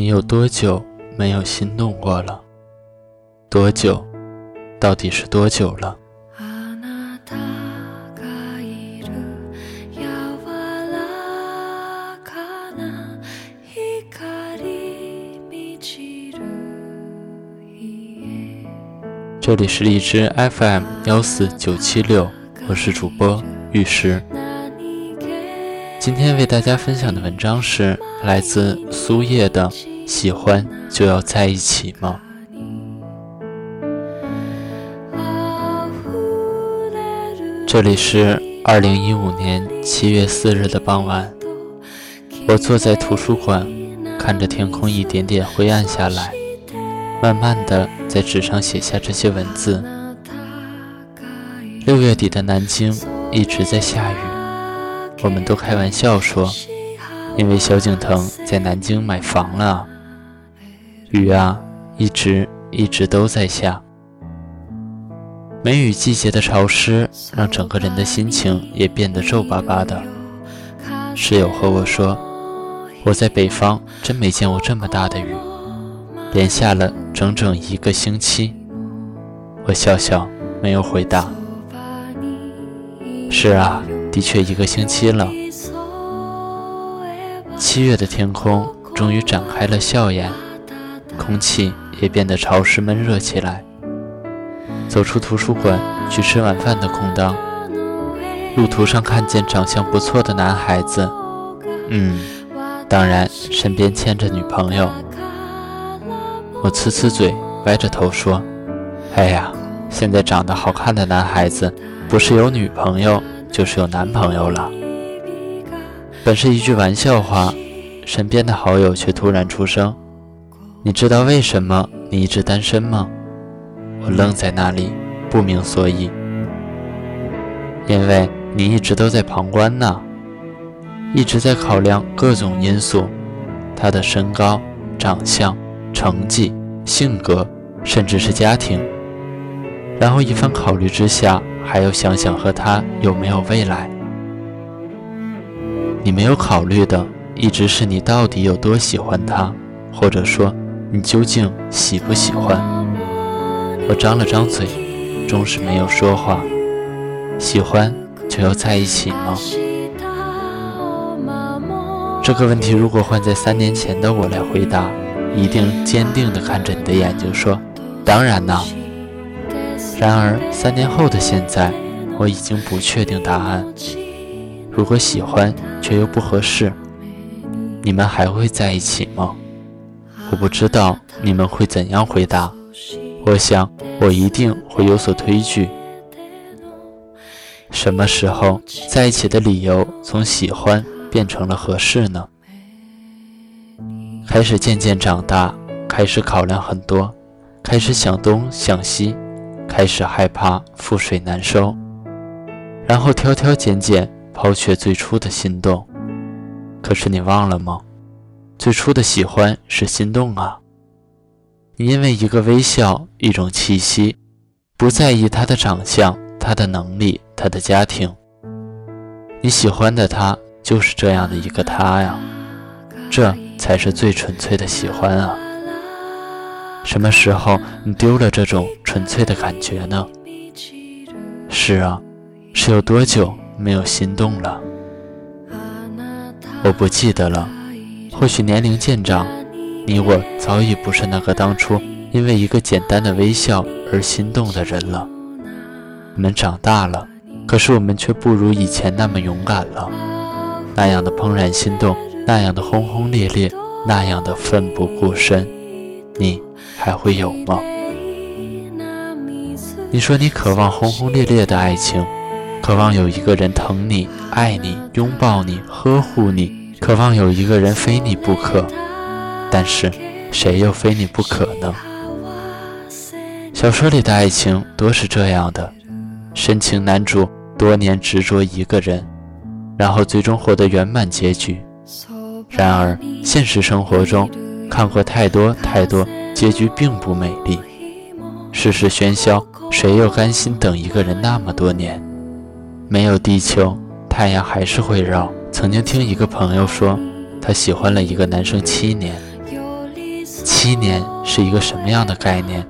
你有多久没有心动过了？多久？到底是多久了？这里是荔枝 FM 幺四九七六，我是主播玉石。今天为大家分享的文章是来自苏叶的《喜欢就要在一起吗》。这里是二零一五年七月四日的傍晚，我坐在图书馆，看着天空一点点灰暗下来。慢慢的在纸上写下这些文字。六月底的南京一直在下雨，我们都开玩笑说，因为萧敬腾在南京买房了。雨啊，一直一直都在下。梅雨季节的潮湿，让整个人的心情也变得皱巴巴的。室友和我说，我在北方真没见过这么大的雨。连下了整整一个星期，我笑笑，没有回答。是啊，的确一个星期了。七月的天空终于展开了笑颜，空气也变得潮湿闷热起来。走出图书馆去吃晚饭的空档，路途上看见长相不错的男孩子，嗯，当然身边牵着女朋友。我呲呲嘴，歪着头说：“哎呀，现在长得好看的男孩子，不是有女朋友，就是有男朋友了。”本是一句玩笑话，身边的好友却突然出声：“你知道为什么你一直单身吗？”我愣在那里，不明所以。因为你一直都在旁观呢，一直在考量各种因素，他的身高、长相。成绩、性格，甚至是家庭，然后一番考虑之下，还要想想和他有没有未来。你没有考虑的，一直是你到底有多喜欢他，或者说你究竟喜不喜欢。我张了张嘴，终是没有说话。喜欢就要在一起吗？这个问题如果换在三年前的我来回答。一定坚定地看着你的眼睛说：“当然呢。”然而三年后的现在，我已经不确定答案。如果喜欢却又不合适，你们还会在一起吗？我不知道你们会怎样回答。我想我一定会有所推拒。什么时候在一起的理由从喜欢变成了合适呢？开始渐渐长大，开始考量很多，开始想东想西，开始害怕覆水难收，然后挑挑拣拣，抛却最初的心动。可是你忘了吗？最初的喜欢是心动啊！你因为一个微笑，一种气息，不在意他的长相、他的能力、他的家庭，你喜欢的他就是这样的一个他呀，这。才是最纯粹的喜欢啊！什么时候你丢了这种纯粹的感觉呢？是啊，是有多久没有心动了？我不记得了。或许年龄渐长，你我早已不是那个当初因为一个简单的微笑而心动的人了。我们长大了，可是我们却不如以前那么勇敢了。那样的怦然心动。那样的轰轰烈烈，那样的奋不顾身，你还会有吗？你说你渴望轰轰烈烈的爱情，渴望有一个人疼你、爱你、拥抱你、呵护你，渴望有一个人非你不可。但是，谁又非你不可呢？小说里的爱情多是这样的：深情男主多年执着一个人，然后最终获得圆满结局。然而，现实生活中看过太多太多结局并不美丽。世事喧嚣，谁又甘心等一个人那么多年？没有地球，太阳还是会绕。曾经听一个朋友说，他喜欢了一个男生七年，七年是一个什么样的概念？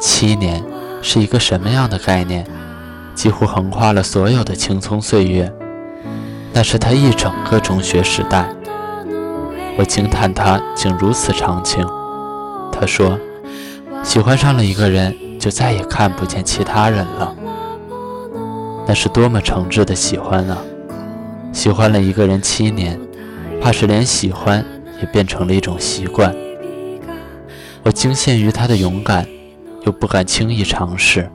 七年是一个什么样的概念？几乎横跨了所有的青葱岁月。那是他一整个中学时代。我惊叹他竟如此长情。他说，喜欢上了一个人，就再也看不见其他人了。那是多么诚挚的喜欢啊！喜欢了一个人七年，怕是连喜欢也变成了一种习惯。我惊羡于他的勇敢，又不敢轻易尝试。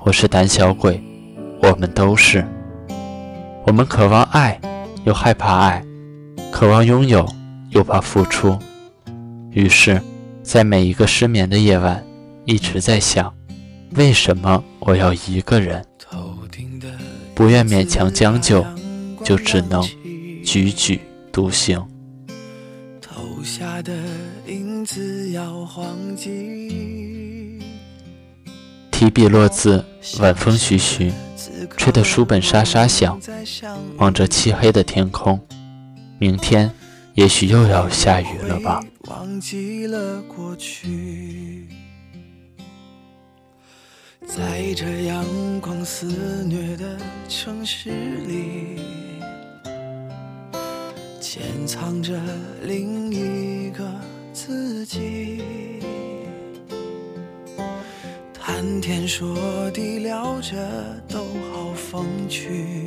我是胆小鬼，我们都是。我们渴望爱，又害怕爱；渴望拥有，又怕付出。于是，在每一个失眠的夜晚，一直在想：为什么我要一个人？不愿勉强将就，就只能踽踽独行。提笔落字，晚风徐徐。吹得书本沙沙响，望着漆黑的天空，明天也许又要下雨了吧。忘记了过去在这阳光肆虐的城市里，潜藏着另一个自己。谈天说地聊着都好风趣，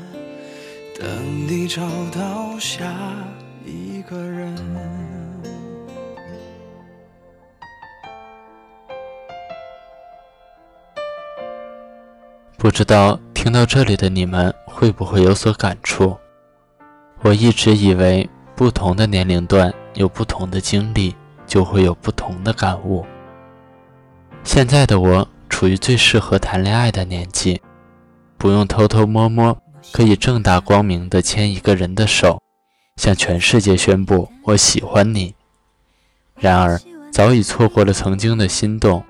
等你找到下一个人。不知道听到这里的你们会不会有所感触？我一直以为不同的年龄段有不同的经历，就会有不同的感悟。现在的我。处于最适合谈恋爱的年纪，不用偷偷摸摸，可以正大光明地牵一个人的手，向全世界宣布我喜欢你。然而，早已错过了曾经的心动。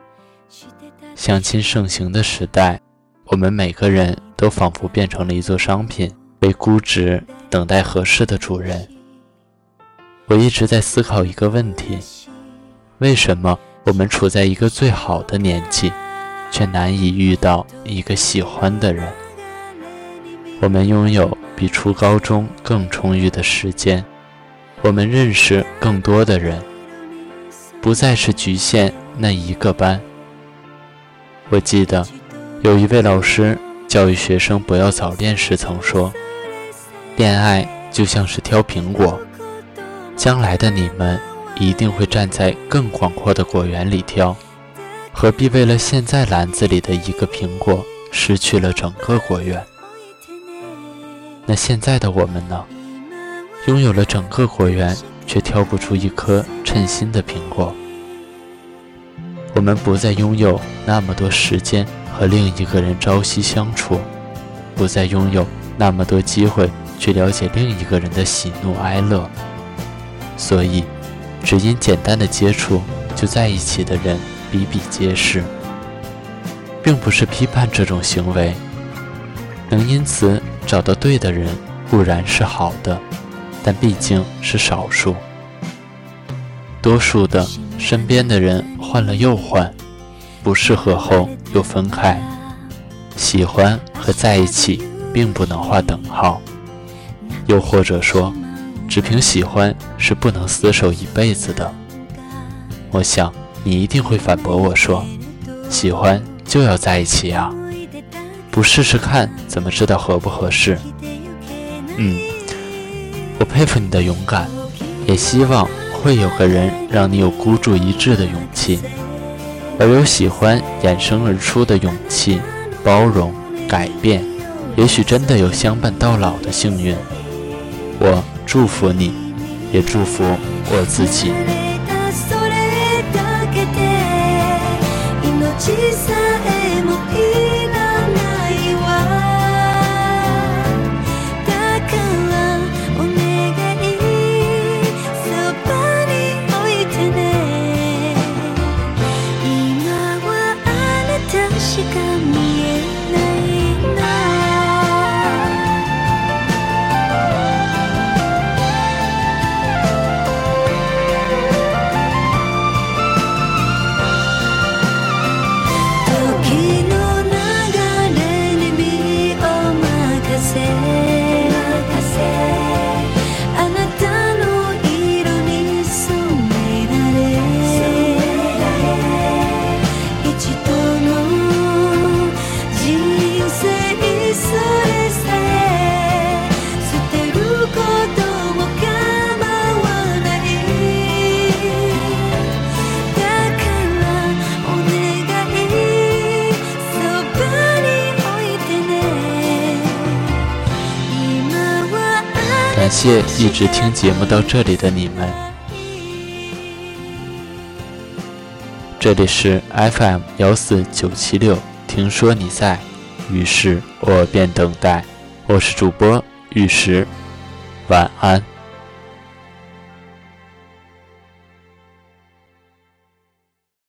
相亲盛行的时代，我们每个人都仿佛变成了一座商品，被估值，等待合适的主人。我一直在思考一个问题：为什么我们处在一个最好的年纪？却难以遇到一个喜欢的人。我们拥有比初高中更充裕的时间，我们认识更多的人，不再是局限那一个班。我记得有一位老师教育学生不要早恋时曾说：“恋爱就像是挑苹果，将来的你们一定会站在更广阔的果园里挑。”何必为了现在篮子里的一个苹果，失去了整个果园？那现在的我们呢？拥有了整个果园，却挑不出一颗称心的苹果。我们不再拥有那么多时间和另一个人朝夕相处，不再拥有那么多机会去了解另一个人的喜怒哀乐。所以，只因简单的接触就在一起的人。比比皆是，并不是批判这种行为。能因此找到对的人固然是好的，但毕竟是少数。多数的身边的人换了又换，不适合后又分开。喜欢和在一起并不能划等号，又或者说，只凭喜欢是不能厮守一辈子的。我想。你一定会反驳我说：“喜欢就要在一起啊，不试试看怎么知道合不合适？”嗯，我佩服你的勇敢，也希望会有个人让你有孤注一掷的勇气，而有喜欢衍生而出的勇气、包容、改变，也许真的有相伴到老的幸运。我祝福你，也祝福我自己。感谢一直听节目到这里的你们，这里是 FM 幺四九七六，听说你在，于是我便等待。我是主播玉石，晚安。